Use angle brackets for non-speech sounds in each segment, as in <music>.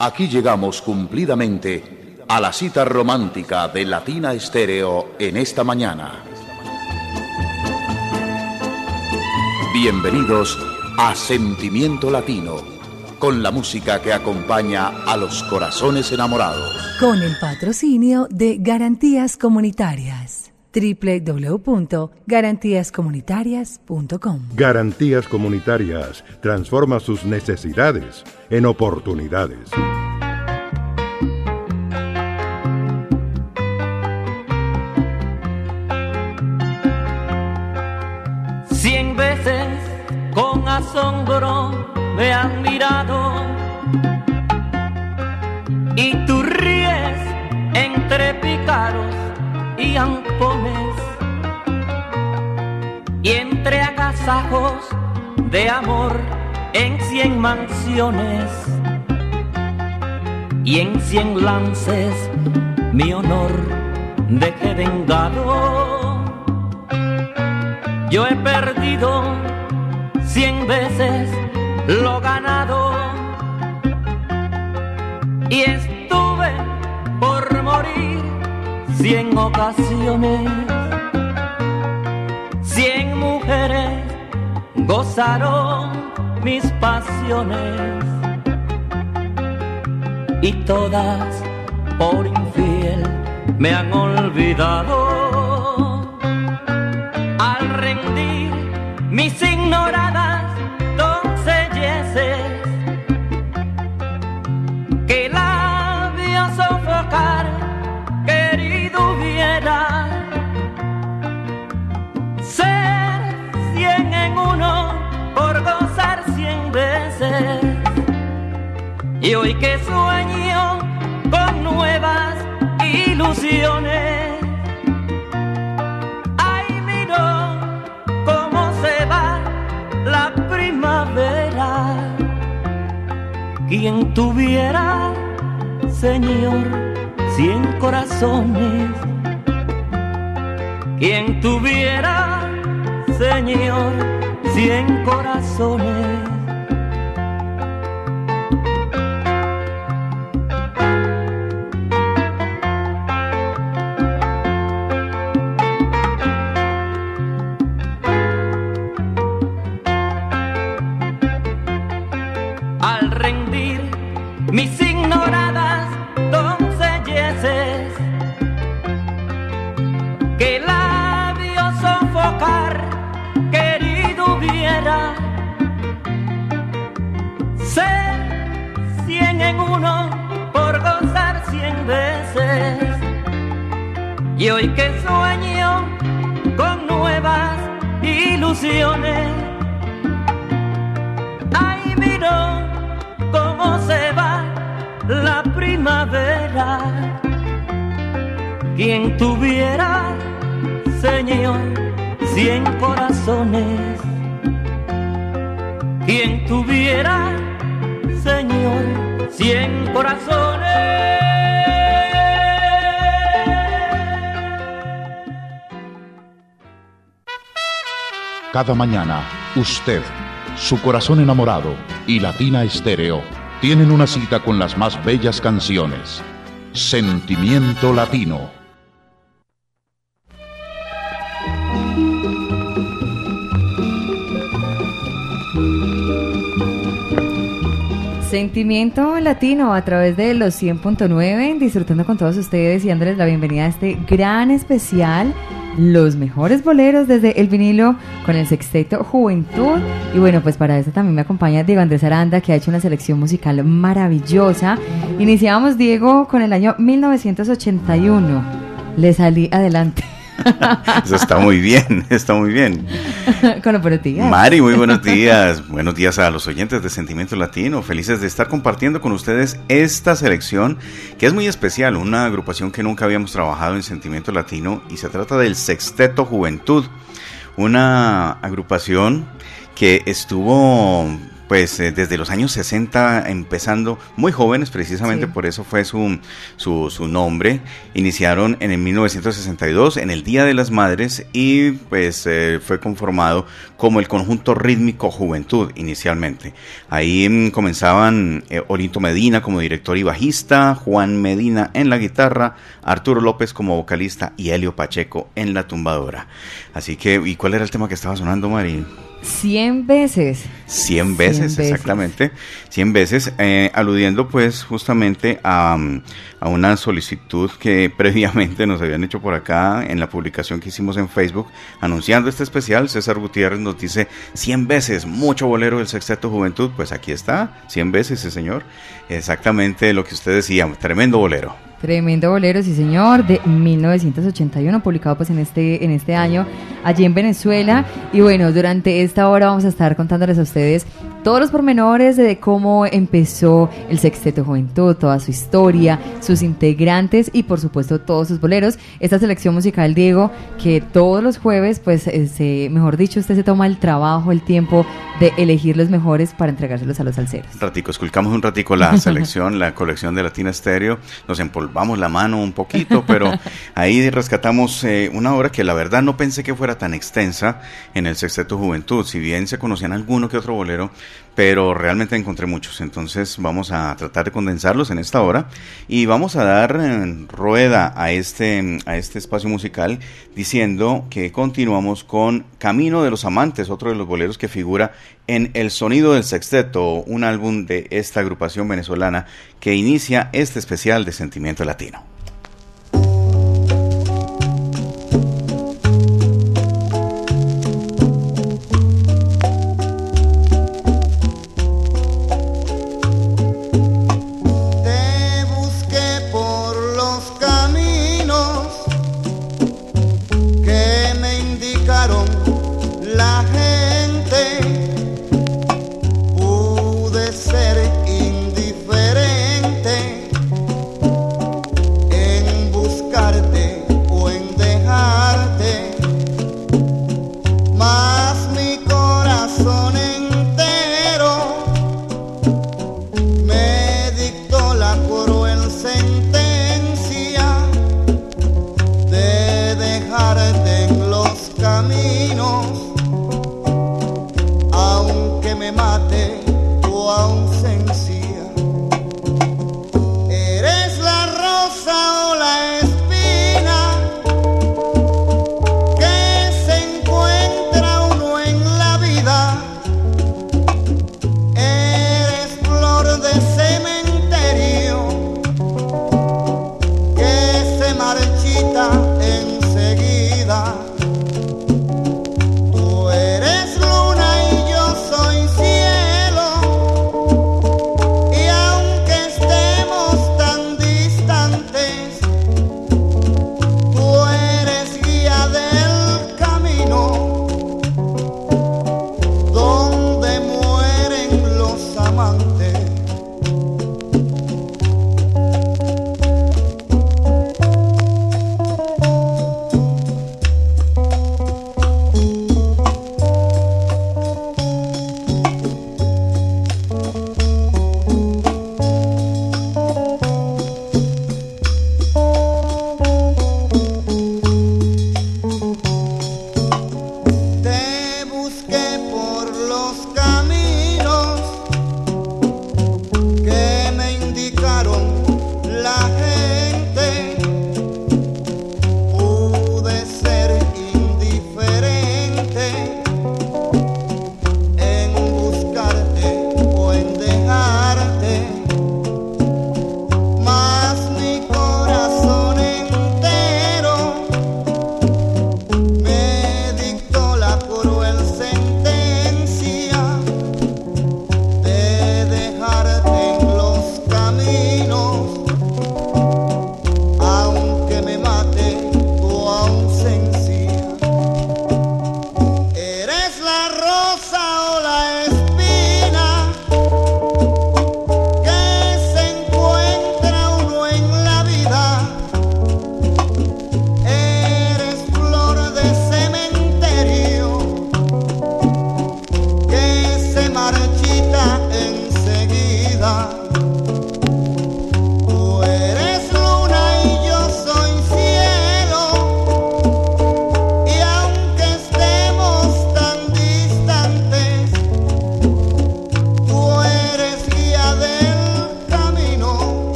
Aquí llegamos cumplidamente a la cita romántica de Latina Estéreo en esta mañana. Bienvenidos a Sentimiento Latino, con la música que acompaña a los corazones enamorados. Con el patrocinio de Garantías Comunitarias www.garantíascomunitarias.com Garantías Comunitarias transforma sus necesidades en oportunidades. Cien veces con asombro me han mirado y tú ríes entre picaros y ampones de amor en cien mansiones y en cien lances mi honor dejé vengado. Yo he perdido cien veces lo ganado y estuve por morir cien ocasiones, cien mujeres gozaron mis pasiones y todas por infiel me han olvidado. Al rendir mis ignoradas y hoy que sueño con nuevas ilusiones ay miro cómo se va la primavera. Quien tuviera señor cien corazones. Quien tuviera señor cien corazones Cada mañana, usted, su corazón enamorado y Latina Estéreo tienen una cita con las más bellas canciones. Sentimiento Latino. Sentimiento latino a través de los 100.9, disfrutando con todos ustedes y dándoles la bienvenida a este gran especial, los mejores boleros desde el vinilo con el sexteto Juventud. Y bueno, pues para eso también me acompaña Diego Andrés Aranda, que ha hecho una selección musical maravillosa. Iniciamos, Diego, con el año 1981. Le salí adelante. <laughs> Eso está muy bien, <laughs> está muy bien. buenos días. Mari, muy buenos días. <laughs> buenos días a los oyentes de Sentimiento Latino. Felices de estar compartiendo con ustedes esta selección que es muy especial, una agrupación que nunca habíamos trabajado en Sentimiento Latino y se trata del Sexteto Juventud, una agrupación que estuvo pues eh, desde los años 60 empezando muy jóvenes, precisamente por eso fue su, su, su, nombre. Iniciaron en el 1962, en el Día de las Madres, y pues eh, fue conformado como el conjunto rítmico Juventud inicialmente. Ahí mm, comenzaban eh, Olinto Medina como director y bajista, Juan Medina en la guitarra, Arturo López como vocalista y Helio Pacheco en la tumbadora. Así que, ¿y cuál era el tema que estaba sonando, Mari? Cien veces. Cien veces, exactamente. Cien veces, eh, aludiendo pues justamente a, a, una solicitud que <laughs> previamente nos habían hecho por acá en la publicación que hicimos en Facebook anunciando este especial. César Gutiérrez nos dice cien veces, mucho bolero del Sexteto Juventud. Pues aquí está, cien veces, ese señor. Exactamente lo que usted decía, tremendo bolero. Tremendo bolero, sí señor, de 1981, publicado pues en este, en este año allí en Venezuela. Y bueno, durante esta hora vamos a estar contándoles a ustedes todos los pormenores de cómo empezó el Sexteto Juventud, toda su historia, sus integrantes y por supuesto todos sus boleros. Esta selección musical, Diego, que todos los jueves, pues, eh, mejor dicho, usted se toma el trabajo, el tiempo de elegir los mejores para entregárselos a los salseros. Ratico, esculcamos un ratico la <laughs> selección, la colección de Latina Estéreo, nos empolvamos la mano un poquito, pero ahí rescatamos eh, una obra que la verdad no pensé que fuera tan extensa en el Sexteto Juventud, si bien se conocían alguno que otro bolero, pero realmente encontré muchos. Entonces vamos a tratar de condensarlos en esta hora y vamos a dar eh, rueda a este, a este espacio musical diciendo que continuamos con Camino de los Amantes, otro de los boleros que figura en El Sonido del Sexteto, un álbum de esta agrupación venezolana que inicia este especial de Sentimiento Latino.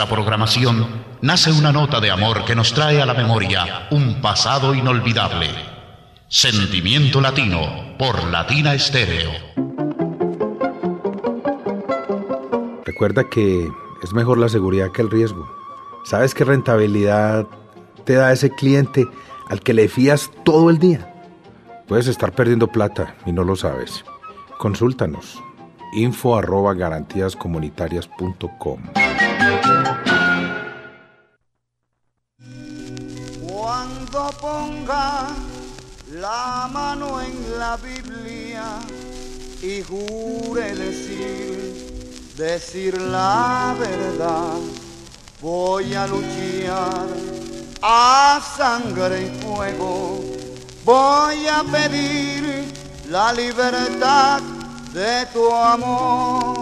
Nuestra programación nace una nota de amor que nos trae a la memoria un pasado inolvidable. Sentimiento Latino por Latina Estéreo. Recuerda que es mejor la seguridad que el riesgo. ¿Sabes qué rentabilidad te da ese cliente al que le fías todo el día? Puedes estar perdiendo plata y no lo sabes. Consúltanos. info arroba Cuando ponga la mano en la Biblia y jure decir, decir la verdad, voy a luchar a sangre y fuego, voy a pedir la libertad de tu amor.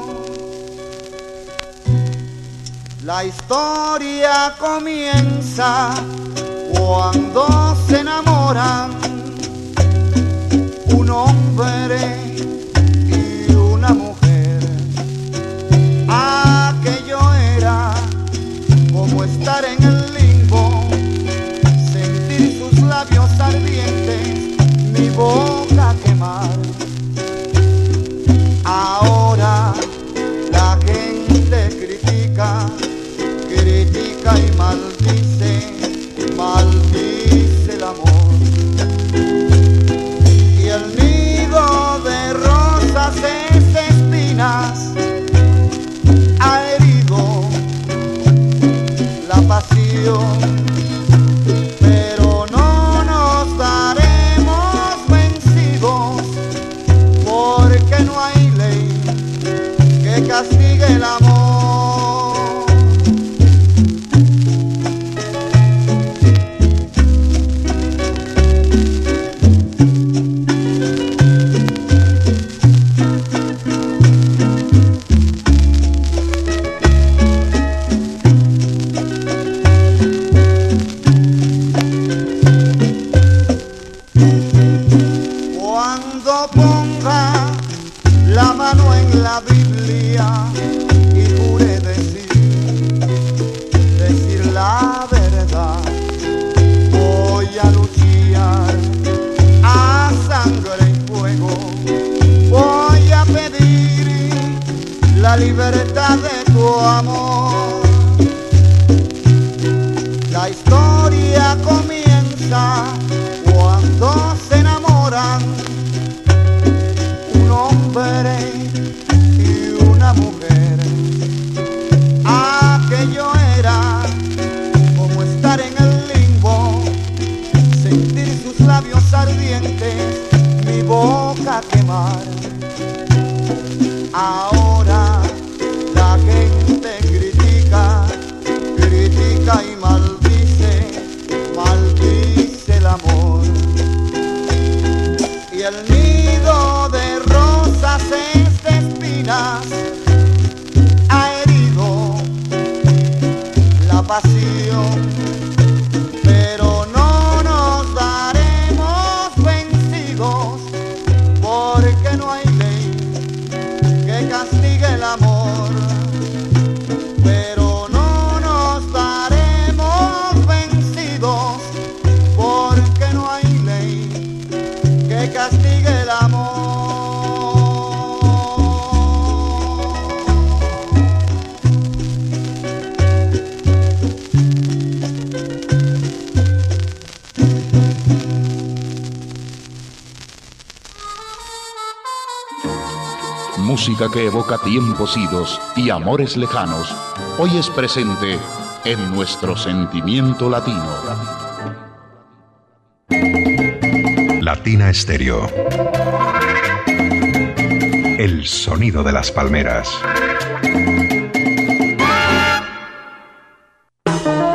La historia comienza cuando se enamoran. Un hombre you amor. Que evoca tiempos idos y amores lejanos, hoy es presente en nuestro sentimiento latino. Latina Estéreo. El sonido de las palmeras.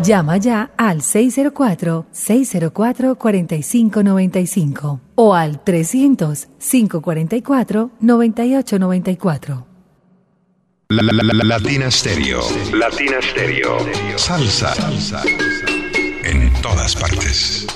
Llama ya al 604-604-4595 o al 300-544-9894. La, la, la, Stereo. Latina Stereo. Salsa. Salsa. En todas partes.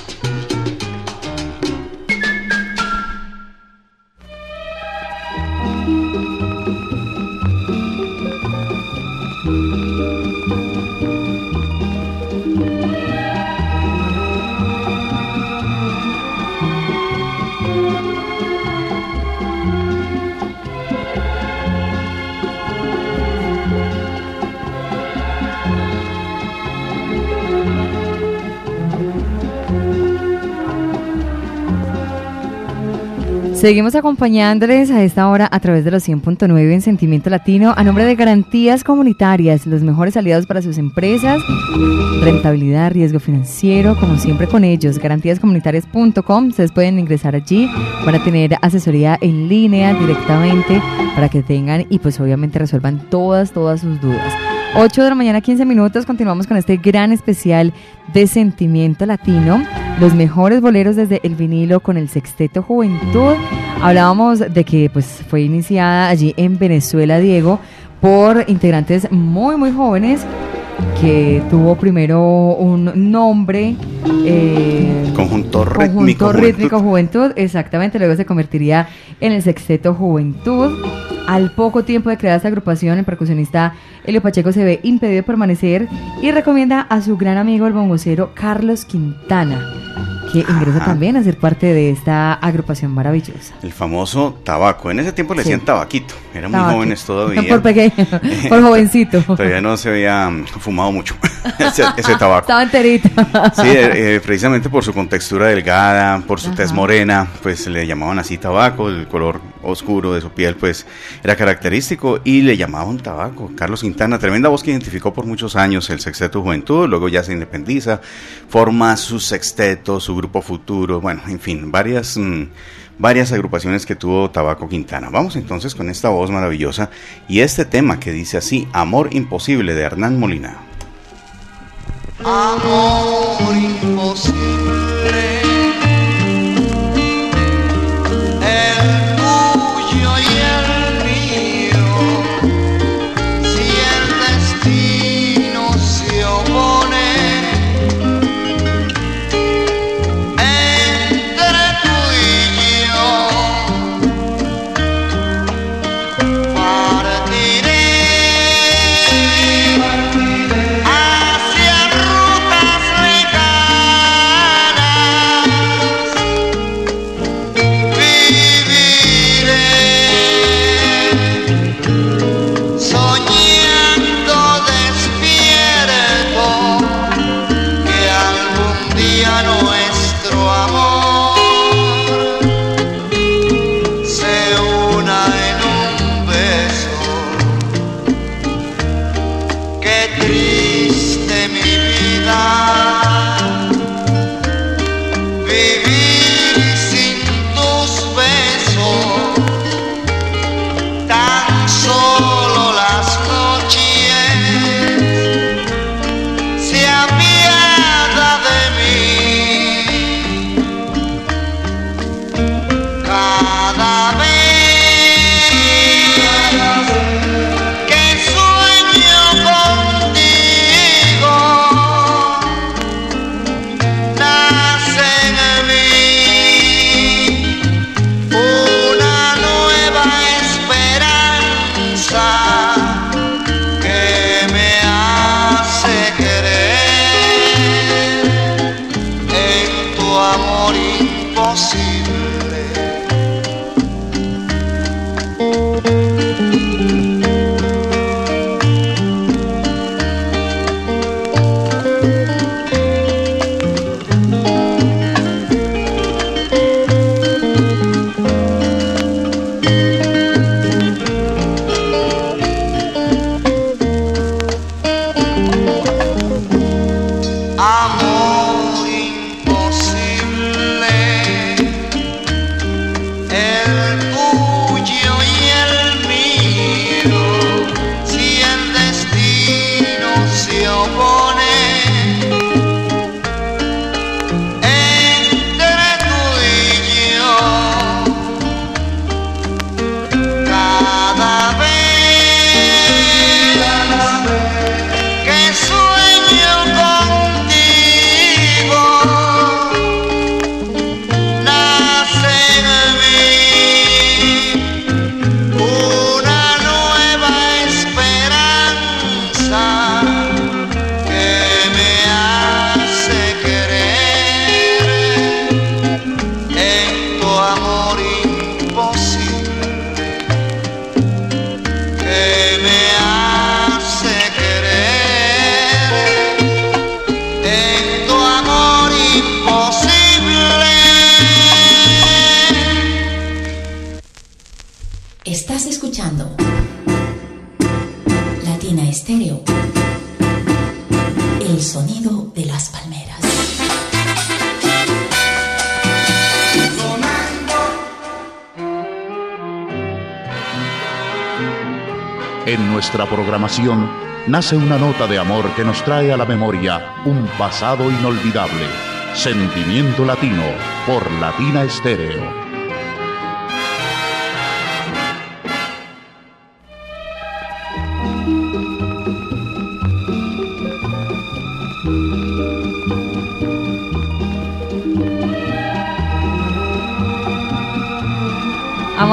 Seguimos acompañándoles a esta hora a través de los 100.9 en Sentimiento Latino a nombre de Garantías Comunitarias, los mejores aliados para sus empresas, rentabilidad, riesgo financiero, como siempre con ellos, garantíascomunitarias.com, ustedes pueden ingresar allí, van a tener asesoría en línea directamente para que tengan y pues obviamente resuelvan todas, todas sus dudas. 8 de la mañana, 15 minutos. Continuamos con este gran especial de Sentimiento Latino. Los mejores boleros desde el vinilo con el Sexteto Juventud. Hablábamos de que pues fue iniciada allí en Venezuela, Diego, por integrantes muy, muy jóvenes que tuvo primero un nombre. eh, Conjunto Conjunto rítmico. Rítmico Juventud, exactamente, luego se convertiría en el Sexteto Juventud. Al poco tiempo de crear esta agrupación, el percusionista Elio Pacheco se ve impedido de permanecer y recomienda a su gran amigo el bongocero Carlos Quintana, que ingresa Ajá. también a ser parte de esta agrupación maravillosa. El famoso tabaco. En ese tiempo le Sí. decían tabaquito. Eran muy jóvenes todavía. <laughs> por pequeño, <laughs> por jovencito. Todavía no se había mm, fumado mucho <laughs> ese, ese tabaco. Estaba enterito. Sí, eh, eh, precisamente por su contextura delgada, por su tez Ajá. morena, pues le llamaban así tabaco, el color oscuro de su piel pues era característico y le llamaban tabaco. Carlos Quintana, tremenda voz que identificó por muchos años el Sexteto Juventud, luego ya se independiza, forma su sexteto, su grupo futuro, bueno, en fin, varias... mm, Varias agrupaciones que tuvo Tabaco Quintana. Vamos entonces con esta voz maravillosa y este tema que dice así, Amor Imposible de Hernán Molina. amor imposible. Programación nace una nota de amor que nos trae a la memoria un pasado inolvidable. Sentimiento Latino por Latina Estéreo.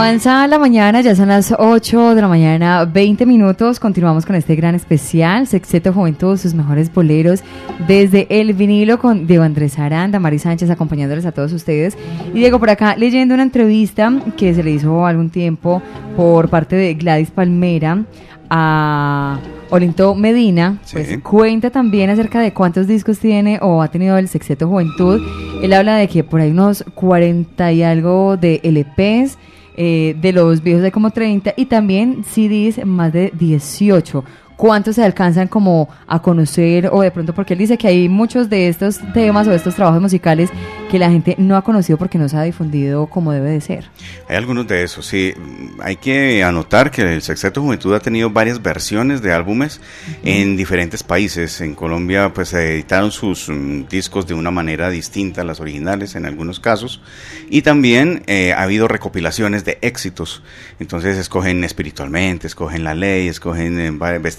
Avanza la mañana, ya son las 8 de la mañana, 20 minutos. Continuamos con este gran especial, Sexteto Juventud, sus mejores boleros, desde el vinilo con Diego Andrés Aranda, Mari Sánchez acompañándoles a todos ustedes. Y Diego, por acá leyendo una entrevista que se le hizo algún tiempo por parte de Gladys Palmera a Olinto Medina, pues cuenta también acerca de cuántos discos tiene o ha tenido el Sexteto Juventud. Él habla de que por ahí unos 40 y algo de LPs eh, de los viejos hay como 30 y también CDs más de 18 cuántos se alcanzan como a conocer o de pronto porque él dice que hay muchos de estos temas o de estos trabajos musicales que la gente no ha conocido porque no se ha difundido como debe de ser. Hay algunos de esos, sí. Hay que anotar que el Sexteto Juventud ha tenido varias versiones de álbumes en diferentes países. En Colombia pues se editaron sus mm, discos de una manera distinta a las originales en algunos casos y también eh, ha habido recopilaciones de éxitos. Entonces escogen espiritualmente, escogen la ley, escogen eh,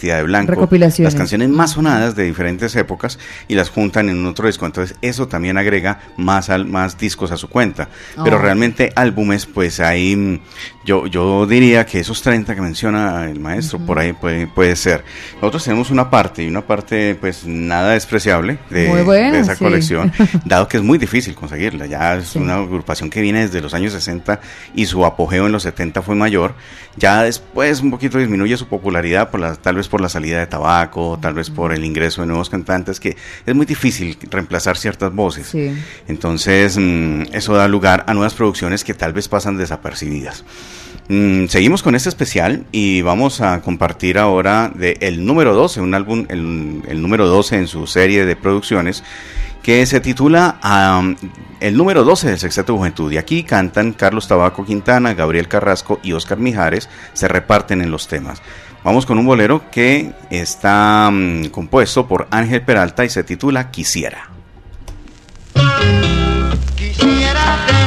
vestida de blanco, las canciones más sonadas de diferentes épocas y las juntan en otro disco. Entonces eso también agrega más, al, más discos a su cuenta. Pero Oh. realmente álbumes, pues ahí mm, yo, yo diría que esos 30 que menciona el maestro, por ahí puede, puede ser. Nosotros tenemos una parte y una parte pues nada despreciable de, esa sí. colección, <laughs> dado que es muy difícil conseguirla. Ya es Sí. una agrupación que viene desde los años 60 y su apogeo en los 70 fue mayor. Ya después un poquito disminuye su popularidad, por la, tal vez por la salida de tabaco, tal vez por el ingreso de nuevos cantantes, que es muy difícil reemplazar ciertas voces. Sí. Entonces, mm, eso da lugar a nuevas producciones que tal vez pasan desapercibidas. Mm, seguimos con este especial y vamos a compartir ahora de el número 12, un álbum, el, el número 12 en su serie de producciones, que se titula El número 12 del Sexteto Juventud. Y aquí cantan Carlos Tabaco Quintana, Gabriel Carrasco y Oscar Mijares, se reparten en los temas. Vamos con un bolero que está mm, compuesto por Ángel Peralta y se titula Quisiera. Quisiera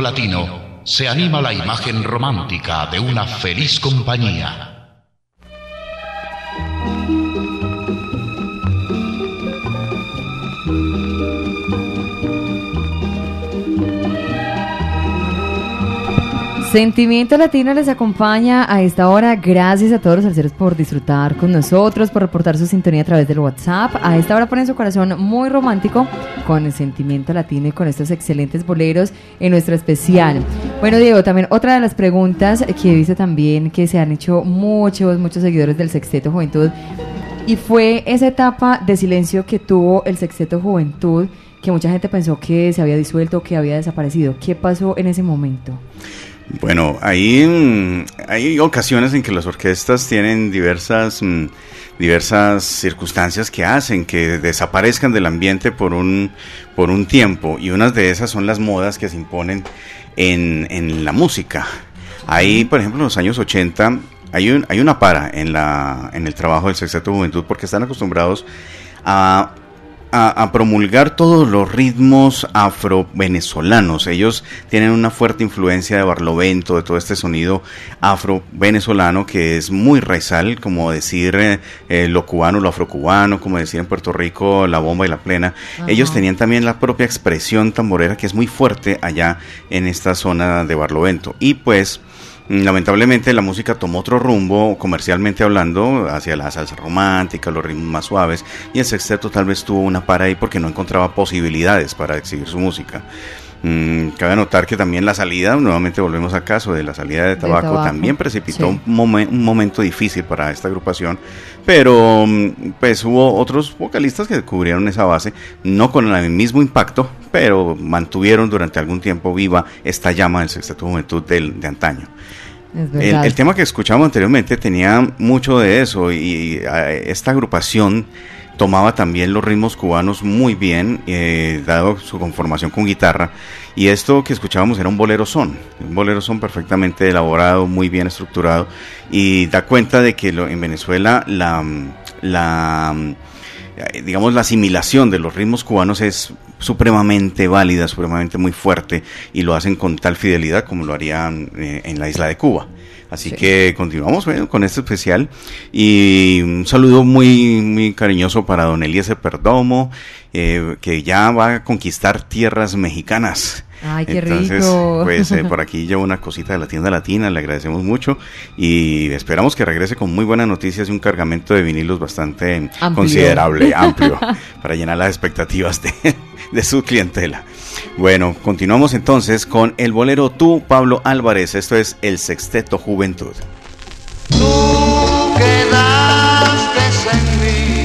latino se anima la imagen romántica de una feliz compañía. Sentimiento Latino les acompaña a esta hora. Gracias a todos los salseros por disfrutar con nosotros, por reportar su sintonía a través del WhatsApp. A esta hora ponen su corazón muy romántico con el Sentimiento Latino y con estos excelentes boleros en nuestro especial. Bueno, Diego, también otra de las preguntas que he visto también que se han hecho muchos, muchos seguidores del Sexteto Juventud y fue esa etapa de silencio que tuvo el Sexteto Juventud que mucha gente pensó que se había disuelto, que había desaparecido. ¿Qué pasó en ese momento? Bueno, hay, hay ocasiones en que las orquestas tienen diversas, mm, diversas circunstancias que hacen que desaparezcan del ambiente por un, por un tiempo y unas de esas son las modas que se imponen en, en la música. Ahí, por ejemplo, en los años 80 hay, un, hay una para en, la, en el trabajo del Sexteto Juventud porque están acostumbrados a a, promulgar todos los ritmos afro-venezolanos. Ellos tienen una fuerte influencia de Barlovento, de todo este sonido afro-venezolano que es muy raizal, como decir eh, eh, lo cubano, lo afrocubano, como decir en Puerto Rico la bomba y la plena. Ellos tenían también la propia expresión tamborera que es muy fuerte allá en esta zona de Barlovento. Y pues lamentablemente la música tomó otro rumbo, comercialmente hablando, hacia la salsa romántica, los ritmos más suaves, y el sexteto tal vez tuvo una para ahí porque no encontraba posibilidades para exhibir su música. Mm, cabe notar que también la salida, nuevamente volvemos al caso de la salida de tabaco, también precipitó un, un, momento difícil para esta agrupación, pero mm, pues hubo otros vocalistas que cubrieron esa base, no con el mismo impacto, pero mantuvieron durante algún tiempo viva esta llama del Sexteto Juventud del, de antaño. El, tema que escuchamos anteriormente tenía mucho de eso y esta agrupación tomaba también los ritmos cubanos muy bien, eh, dado su conformación con guitarra. Y esto que escuchábamos era un bolero son, un bolero son perfectamente elaborado, muy bien estructurado y da cuenta de que en Venezuela la, la digamos la asimilación de los ritmos cubanos es supremamente válida, supremamente muy fuerte y lo hacen con tal fidelidad como lo harían eh, en la isla de Cuba. Así que continuamos con este especial y un saludo muy muy cariñoso para don Eliezer Perdomo, eh, que ya va a conquistar tierras mexicanas. Ay, qué Entonces, rico. Pues eh, <laughs> por aquí llevo una cosita de la tienda latina, le agradecemos mucho y esperamos que regrese con muy buenas noticias y un cargamento de vinilos bastante considerable, amplio, <laughs> para llenar las expectativas de, de su clientela. Bueno, continuamos entonces con el bolero Tú, Pablo Álvarez. Esto es el Sexteto Juventud. Tú quedaste en mí,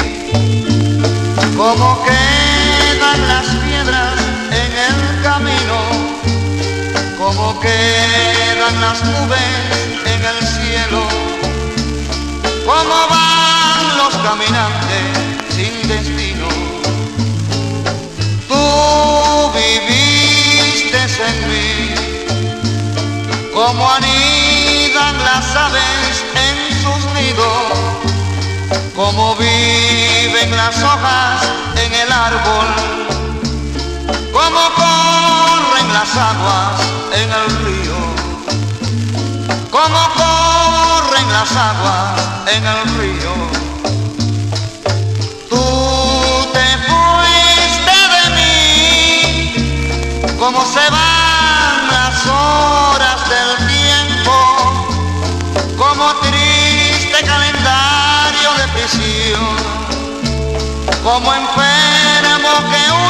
como quedan las piedras en el camino, como quedan las nubes en el cielo, como van los caminantes Tú viviste en mí, como anidan las aves en sus nidos, como viven las hojas en el árbol, como corren las aguas en el río, como corren las aguas en el río. Mí, como se van las horas del tiempo, como triste calendario de prisión, como enfermo que huye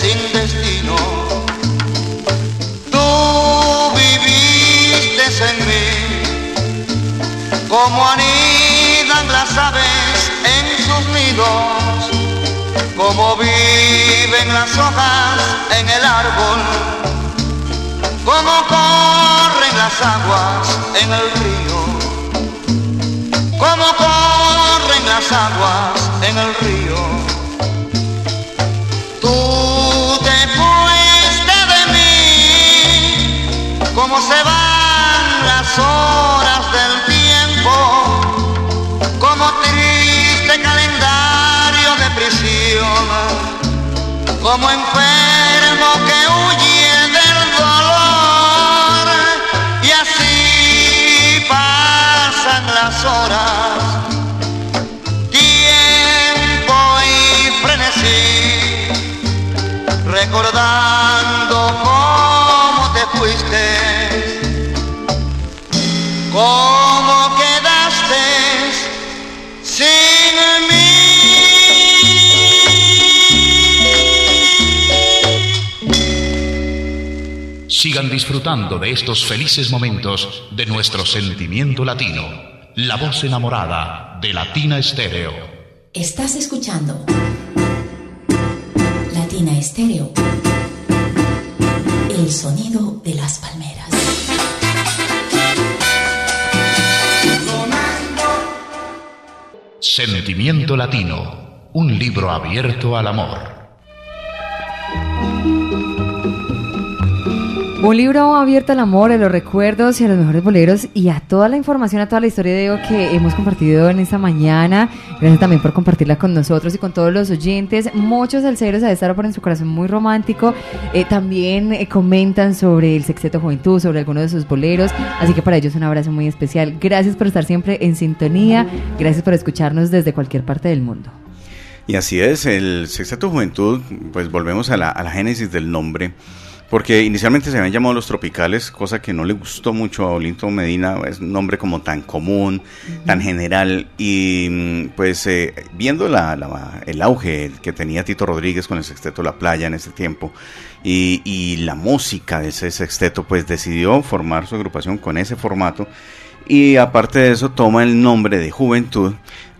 sin destino. Tú viviste en mí, como anidan las aves en sus nidos como viven las hojas en el árbol, como corren las aguas en el río, como corren las aguas en el río. Tú te fuiste de mí, como se van las horas del tiempo, como triste calendario de prisión, como enfermo que huye Sigan disfrutando de estos felices momentos de nuestro sentimiento latino. La voz enamorada de Latina Estéreo. Estás escuchando Latina Estéreo. El sonido de las palmeras. Sentimiento Latino. Un libro abierto al amor. Un libro abierto al amor, a los recuerdos y a los mejores boleros y a toda la información, a toda la historia de Diego que hemos compartido en esta mañana. Gracias también por compartirla con nosotros y con todos los oyentes. Muchos salseros a estar por en su corazón muy romántico. Eh, también eh, comentan sobre el Sexteto Juventud, sobre algunos de sus boleros. Así que para ellos un abrazo muy especial. Gracias por estar siempre en sintonía. Gracias por escucharnos desde cualquier parte del mundo. Y así es, el Sexteto Juventud, pues volvemos a la, a la génesis del nombre. Porque inicialmente se habían llamado los tropicales, cosa que no le gustó mucho a Olinto Medina, es un nombre como tan común, tan general, y mm, pues eh, viendo la, la- el auge que tenía Tito Rodríguez con el sexteto La Playa en ese tiempo, y, y la música de ese sexteto, pues decidió formar su agrupación con ese formato, y aparte de eso toma el nombre de Juventud,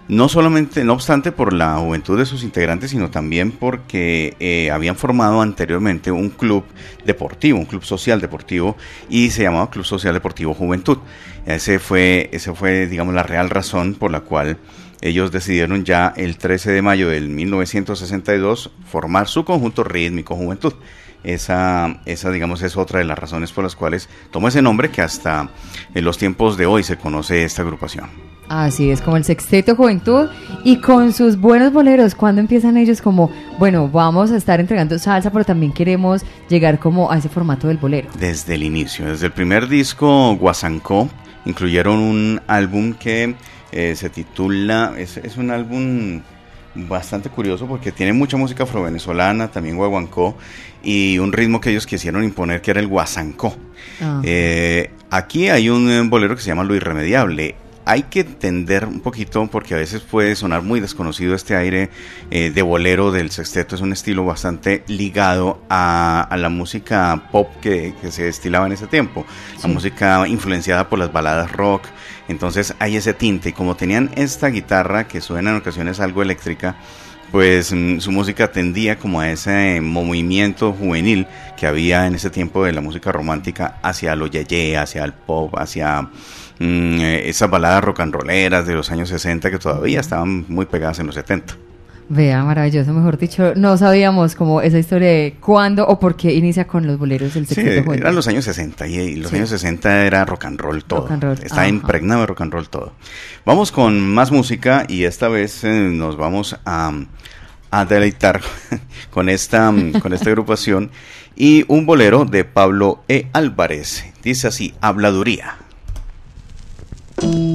no solamente, no obstante, por la juventud de sus integrantes, sino también porque eh, habían formado anteriormente un club deportivo, un club social deportivo, y se llamaba Club Social Deportivo Juventud. Ese fue, ese fue, digamos, la real razón por la cual ellos decidieron ya el 13 de mayo del 1962 formar su conjunto rítmico Juventud. Esa, esa, digamos, es otra de las razones por las cuales tomó ese nombre que hasta en los tiempos de hoy se conoce esta agrupación. Así es, como el Sexteto Juventud y con sus buenos boleros, cuando empiezan ellos como, bueno, vamos a estar entregando salsa, pero también queremos llegar como a ese formato del bolero. Desde el inicio, desde el primer disco, Guasancó, incluyeron un álbum que eh, se titula, es, es un álbum bastante curioso porque tiene mucha música afrovenezolana, también guaguancó, y un ritmo que ellos quisieron imponer que era el guasancó. Ah. Eh, aquí hay un eh, bolero que se llama Lo Irremediable. Hay que entender un poquito porque a veces puede sonar muy desconocido este aire eh, de bolero del sexteto. Es un estilo bastante ligado a, a la música pop que, que se destilaba en ese tiempo. La música influenciada por las baladas rock. Entonces hay ese tinte. Y como tenían esta guitarra que suena en ocasiones algo eléctrica, pues mm, su música tendía como a ese movimiento juvenil que había en ese tiempo de la música romántica hacia lo yeye, hacia el pop, hacia mm, eh, esas baladas rock and rolleras de los años 60 que todavía estaban muy pegadas en los 70. Vea, maravilloso, mejor dicho, no sabíamos como esa historia de cuándo o por qué inicia con los boleros del Sí, eran los años 60 y, los Sí. años 60 era rock and roll todo. Rock roll, Está ajá. impregnado de rock and roll todo. Vamos con más música y esta vez eh, nos vamos a, a deleitar <laughs> con esta, con esta agrupación y un bolero de Pablo E. Álvarez. Dice así, Habladuría. Tu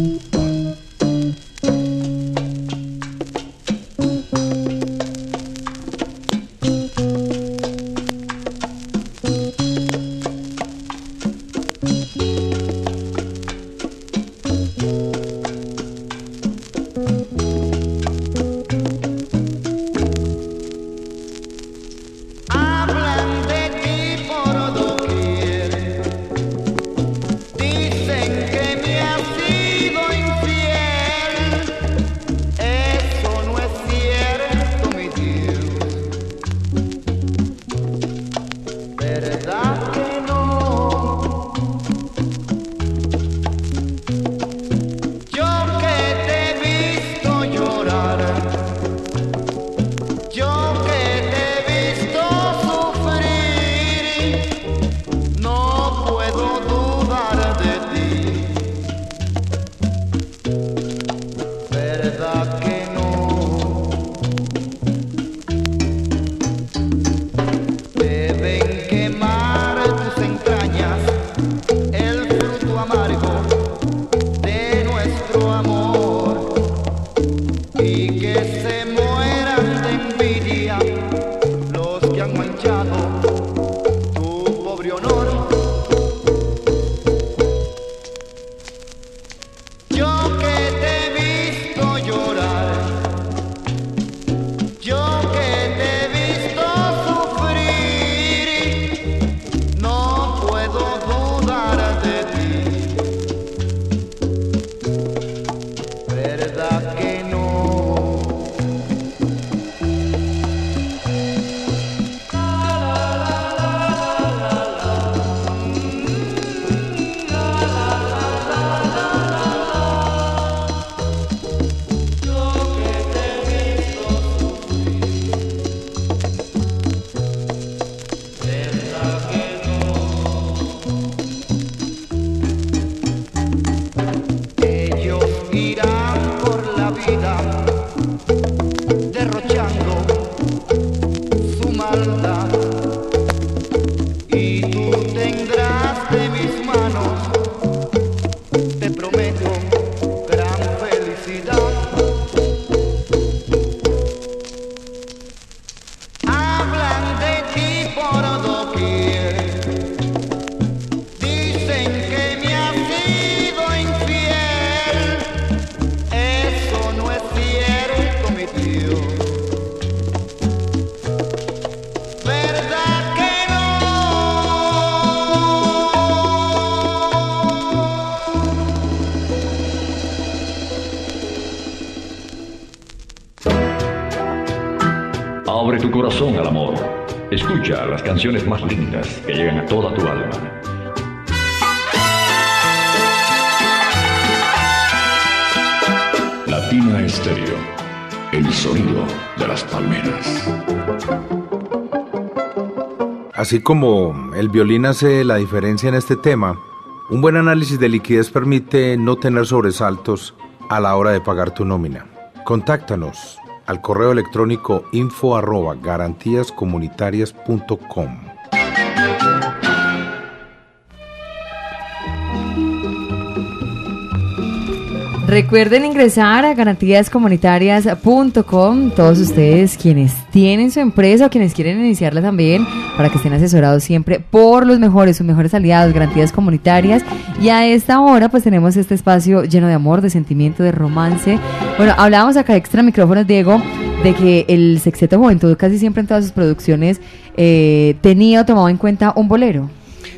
Así como el violín hace la diferencia en este tema, un buen análisis de liquidez permite no tener sobresaltos a la hora de pagar tu nómina. Contáctanos al correo electrónico info arroba. Recuerden ingresar a garantíascomunitarias.com, todos ustedes quienes tienen su empresa o quienes quieren iniciarla también, para que estén asesorados siempre por los mejores, sus mejores aliados, garantías comunitarias. Y a esta hora pues tenemos este espacio lleno de amor, de sentimiento, de romance. Bueno, hablábamos acá extra micrófonos, Diego, de que el Sexteto Juventud casi siempre en todas sus producciones eh, tenía o tomaba en cuenta un bolero.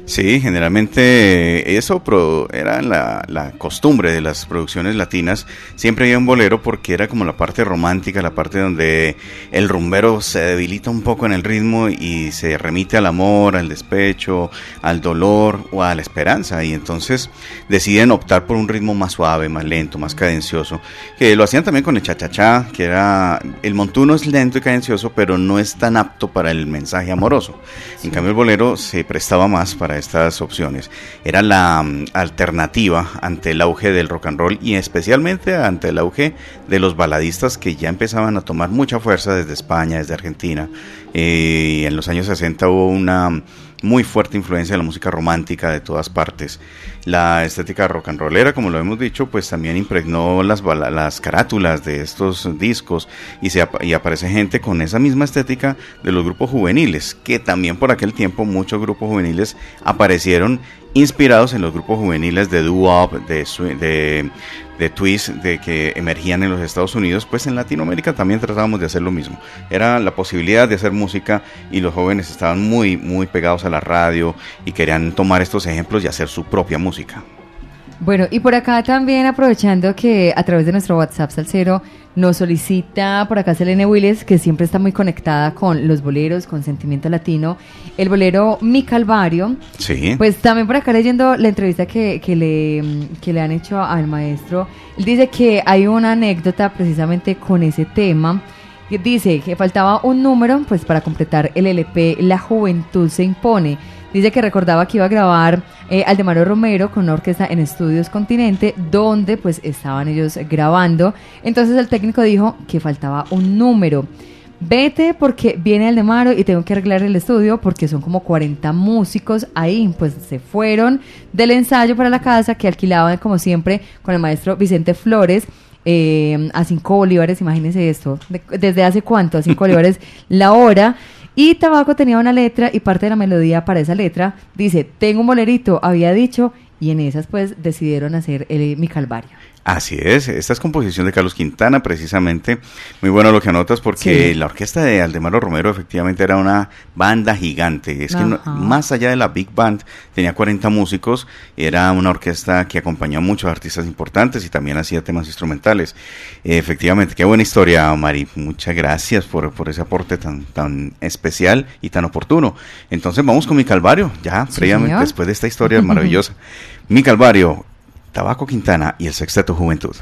Sí, generalmente eso pro- era la, la costumbre de las producciones latinas. Siempre había un bolero porque era como la parte romántica, la parte donde el rumbero se debilita un poco en el ritmo y se remite al amor, al despecho, al dolor o a la esperanza. Y entonces deciden optar por un ritmo más suave, más lento, más cadencioso. Que lo hacían también con el cha-cha-cha, que era... El montuno es lento y cadencioso, pero no es tan apto para el mensaje amoroso. En cambio el bolero se prestaba más para estas opciones. Era la mm, alternativa ante el auge del rock and roll y especialmente ante el auge de los baladistas que ya empezaban a tomar mucha fuerza desde España, desde Argentina. Eh, en los años 60 hubo una muy fuerte influencia de la música romántica de todas partes. La estética rock and rollera, como lo hemos dicho, pues también impregnó las, las carátulas de estos discos y, se, y aparece gente con esa misma estética de los grupos juveniles, que también por aquel tiempo muchos grupos juveniles aparecieron inspirados en los grupos juveniles de doo-wop, de, de, de twist, de que emergían en los Estados Unidos, pues en Latinoamérica también tratábamos de hacer lo mismo. Era la posibilidad de hacer música y los jóvenes estaban muy, muy pegados a la radio y querían tomar estos ejemplos y hacer su propia música. Bueno, y por acá también aprovechando que a través de nuestro WhatsApp Salcero nos solicita por acá Selene Willis, que siempre está muy conectada con los boleros, con sentimiento latino, el bolero Mi Calvario. Sí. Pues también por acá leyendo la entrevista que, que le, que le han hecho al maestro, él dice que hay una anécdota precisamente con ese tema. que Dice que faltaba un número pues para completar el LP La Juventud se impone. Dice que recordaba que iba a grabar eh, Aldemaro Romero con una orquesta en Estudios Continente, donde pues estaban ellos grabando. Entonces el técnico dijo que faltaba un número. Vete porque viene Aldemaro y tengo que arreglar el estudio porque son como 40 músicos ahí. Pues se fueron del ensayo para la casa que alquilaban como siempre con el maestro Vicente Flores. eh, a 5 bolívares, imagínense esto, de- desde hace cuánto, a 5 <laughs> bolívares la hora. Y Tabaco tenía una letra y parte de la melodía para esa letra dice, tengo un bolerito, había dicho, y en esas pues decidieron hacer el, mi calvario. Así es, esta es composición de Carlos Quintana precisamente. Muy bueno lo que anotas porque Sí. la orquesta de Aldemaro Romero efectivamente era una banda gigante. Es que no- más allá de la Big Band tenía 40 músicos, era una orquesta que acompañó a muchos artistas importantes y también hacía temas instrumentales. Efectivamente, qué buena historia, Mari. Muchas gracias por, por ese aporte tan, tan especial y tan oportuno. Entonces vamos con mi Calvario, ya Sí, previamente señor. después de esta historia <laughs> maravillosa. mi Calvario, Tabaco Quintana y el Sexteto Juventud.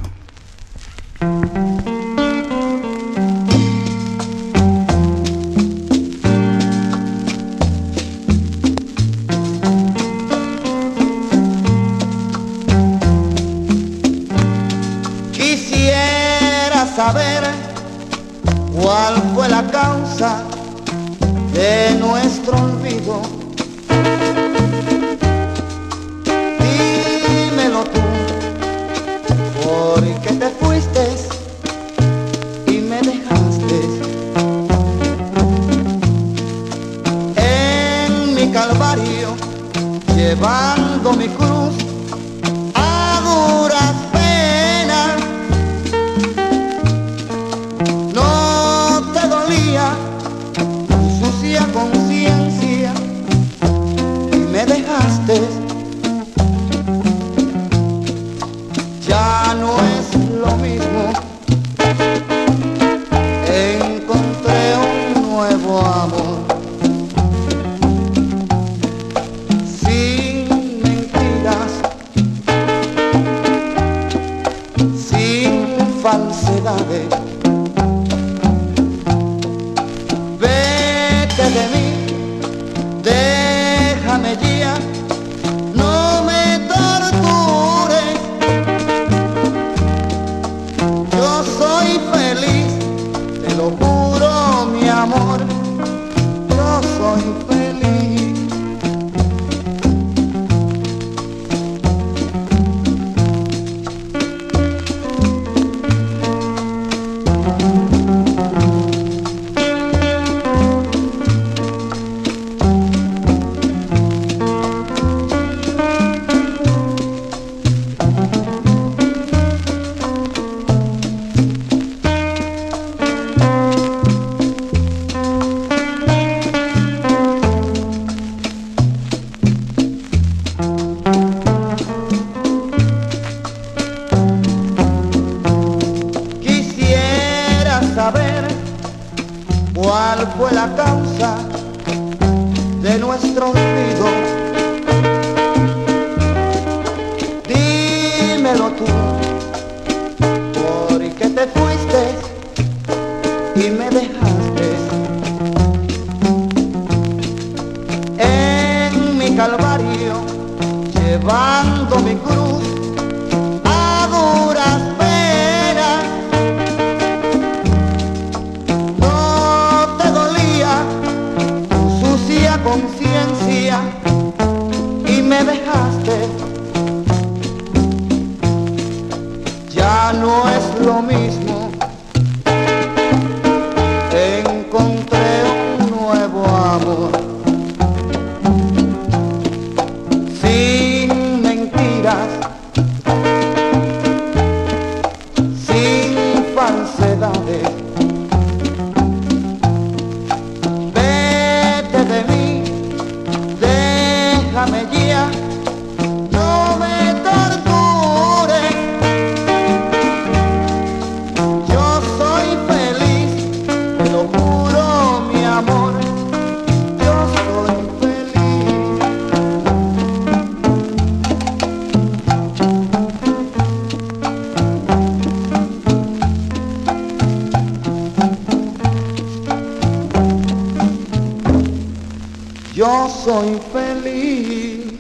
Soy feliz.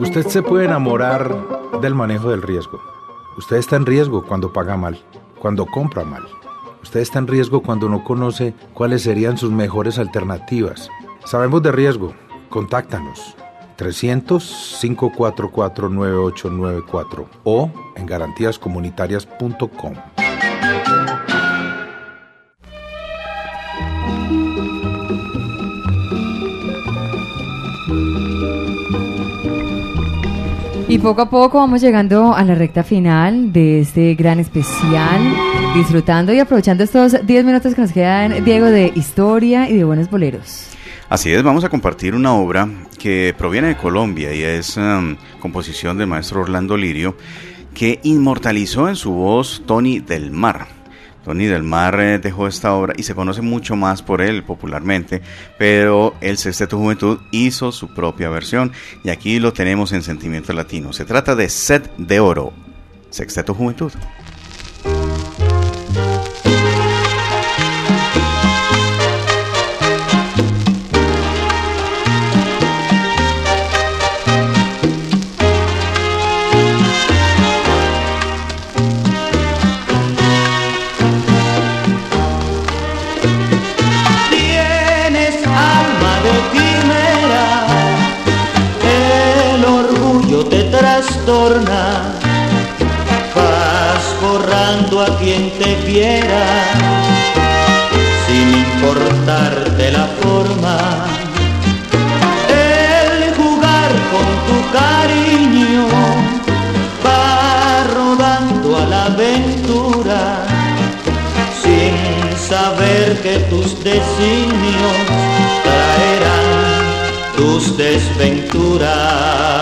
Usted se puede enamorar del manejo del riesgo. Usted está en riesgo cuando paga mal, cuando compra mal. Usted está en riesgo cuando no conoce cuáles serían sus mejores alternativas. Sabemos de riesgo. Contáctanos. 300-544-9894 o en garantíascomunitarias.com. Y poco a poco vamos llegando a la recta final de este gran especial, disfrutando y aprovechando estos 10 minutos que nos quedan, Diego, de historia y de buenos boleros. Así es, vamos a compartir una obra que proviene de Colombia y es um, composición del maestro Orlando Lirio, que inmortalizó en su voz Tony del Mar. Tony del Mar eh, dejó esta obra y se conoce mucho más por él popularmente, pero el Sexteto Juventud hizo su propia versión y aquí lo tenemos en Sentimiento Latino. Se trata de Set de Oro, Sexteto Juventud. Vas borrando a quien te quiera, sin importarte la forma. El jugar con tu cariño va rodando a la aventura sin saber que tus designios traerán tus desventuras.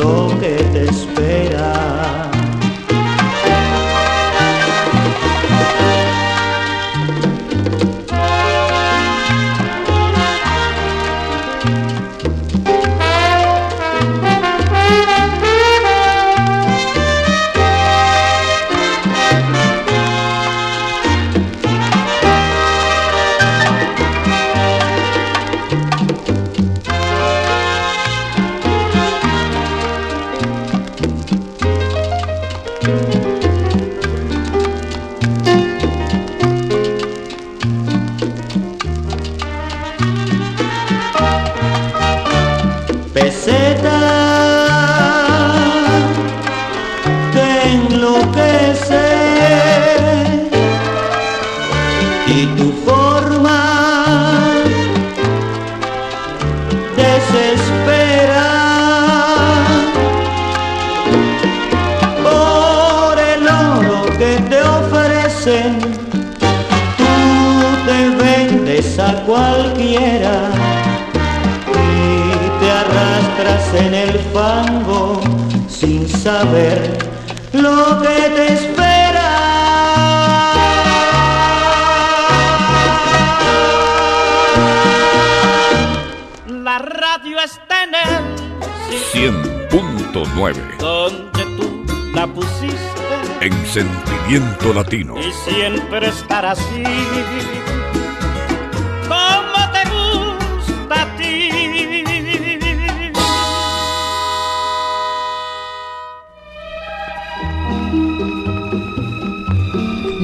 Lo sentimiento latino. y siempre estará así.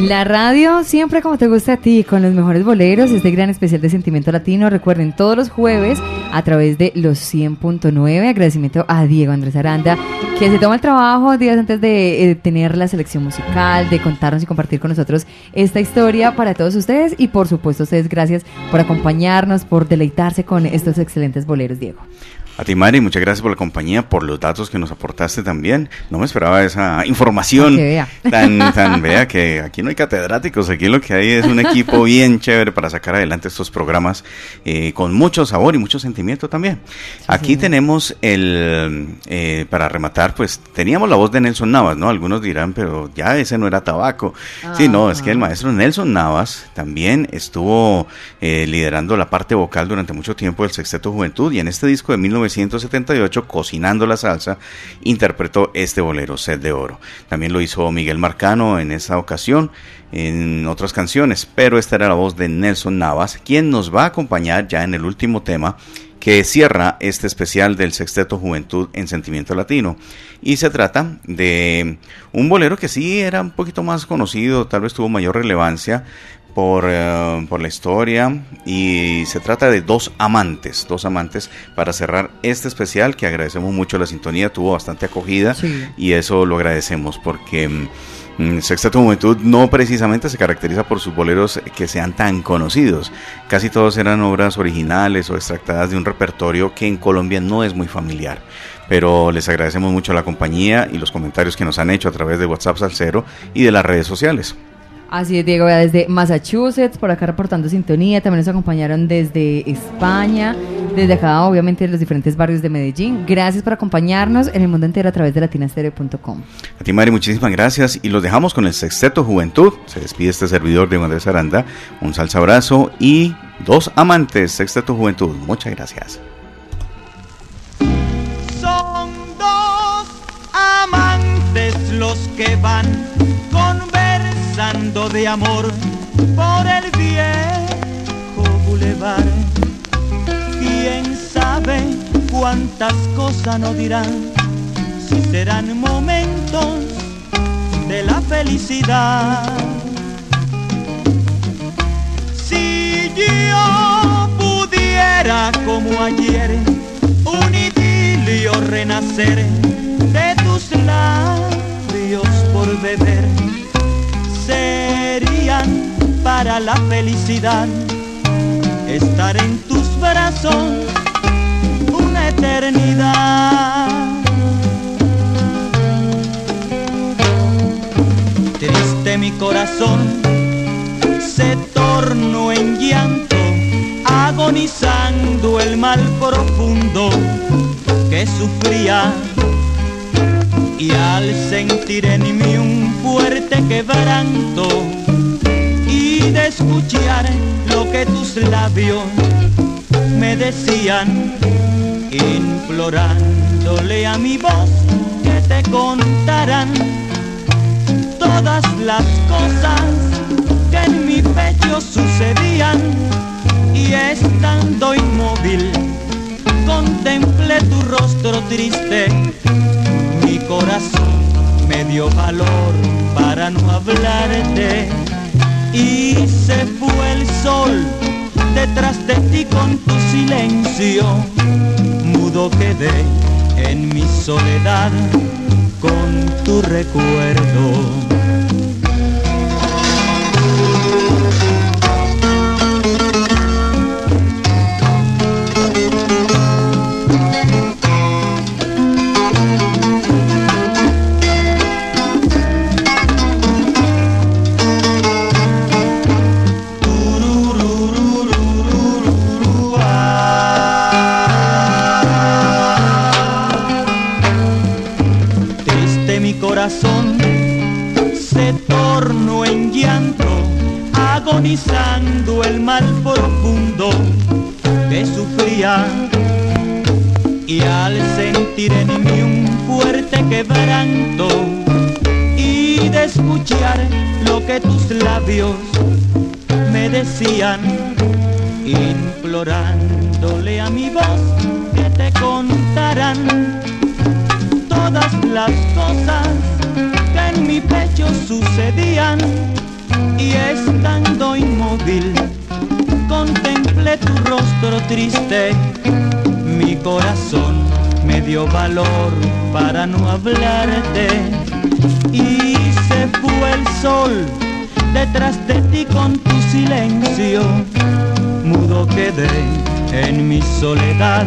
La radio siempre como te gusta a ti, con los mejores boleros, este gran especial de Sentimiento Latino. Recuerden todos los jueves a través de los 100.9. Agradecimiento a Diego Andrés Aranda, que se toma el trabajo días antes de eh, tener la selección musical, de contarnos y compartir con nosotros esta historia para todos ustedes. Y por supuesto, ustedes gracias por acompañarnos, por deleitarse con estos excelentes boleros, Diego. A ti, Mari, muchas gracias por la compañía, por los datos que nos aportaste también. No me esperaba esa información Ah, vea. tan, tan, vea que aquí no hay catedráticos, aquí lo que hay es un equipo bien <laughs> chévere para sacar adelante estos programas eh, con mucho sabor y mucho sentimiento también. aquí tenemos el, eh, para rematar, pues teníamos la voz de Nelson Navas, ¿no? Algunos dirán, pero ya ese no era tabaco. Sí, no, es que el maestro Nelson Navas también estuvo eh, liderando la parte vocal durante mucho tiempo del Sexteto Juventud y en este disco de 1978, Cocinando la Salsa, interpretó este bolero, Sed de Oro. También lo hizo Miguel Marcano en esa ocasión, en otras canciones, pero esta era la voz de Nelson Navas, quien nos va a acompañar ya en el último tema que cierra este especial del Sexteto Juventud en Sentimiento Latino. Y se trata de un bolero que sí era un poquito más conocido, tal vez tuvo mayor relevancia por, eh, por la historia y se trata de dos amantes, dos amantes para cerrar este especial que agradecemos mucho la sintonía, tuvo bastante acogida y eso lo agradecemos porque... mm, Sexteto Juventud no precisamente se caracteriza por sus boleros que sean tan conocidos. Casi todos eran obras originales o extractadas de un repertorio que en Colombia no es muy familiar. Pero les agradecemos mucho la compañía y los comentarios que nos han hecho a través de WhatsApp Salcero y de las redes sociales. Así es, Diego, vea, desde Massachusetts, por acá reportando sintonía, también nos acompañaron desde España, desde acá, obviamente, de los diferentes barrios de Medellín. Gracias por acompañarnos en el mundo entero a través de latinastereo.com. A ti, Mari, muchísimas gracias y los dejamos con el Sexteto Juventud. Se despide este servidor de Andrés Aranda. Un salsa abrazo y dos amantes, Sexteto Juventud. Muchas gracias. Son dos amantes los que van conversando de amor por el viejo bulevar. Quién sabe cuántas cosas no dirán, si serán momentos de la felicidad. Si yo pudiera como ayer un idilio renacer de tus labios por beber, serían para la felicidad estar en tus brazos una eternidad. Triste mi corazón se tornó en llanto, agonizando el mal profundo que sufría. Y al sentir en mí un fuerte quebranto y de escuchar lo que tus labios me decían, implorándole a mi voz que te contaran todas las cosas que en mi pecho sucedían. Y estando inmóvil contemplé tu rostro triste, corazón me dio valor para no hablarte y se fue el sol detrás de ti con tu silencio, mudo quedé en mi soledad con tu recuerdo. Sentir en mí un fuerte quebranto y de escuchar lo que tus labios me decían, implorándole a mi voz que te contaran todas las cosas que en mi pecho sucedían. Y estando inmóvil contemplé tu rostro triste, mi corazón me dio valor para no hablarte. Y se fue el sol detrás de ti con tu silencio, mudo quedé en mi soledad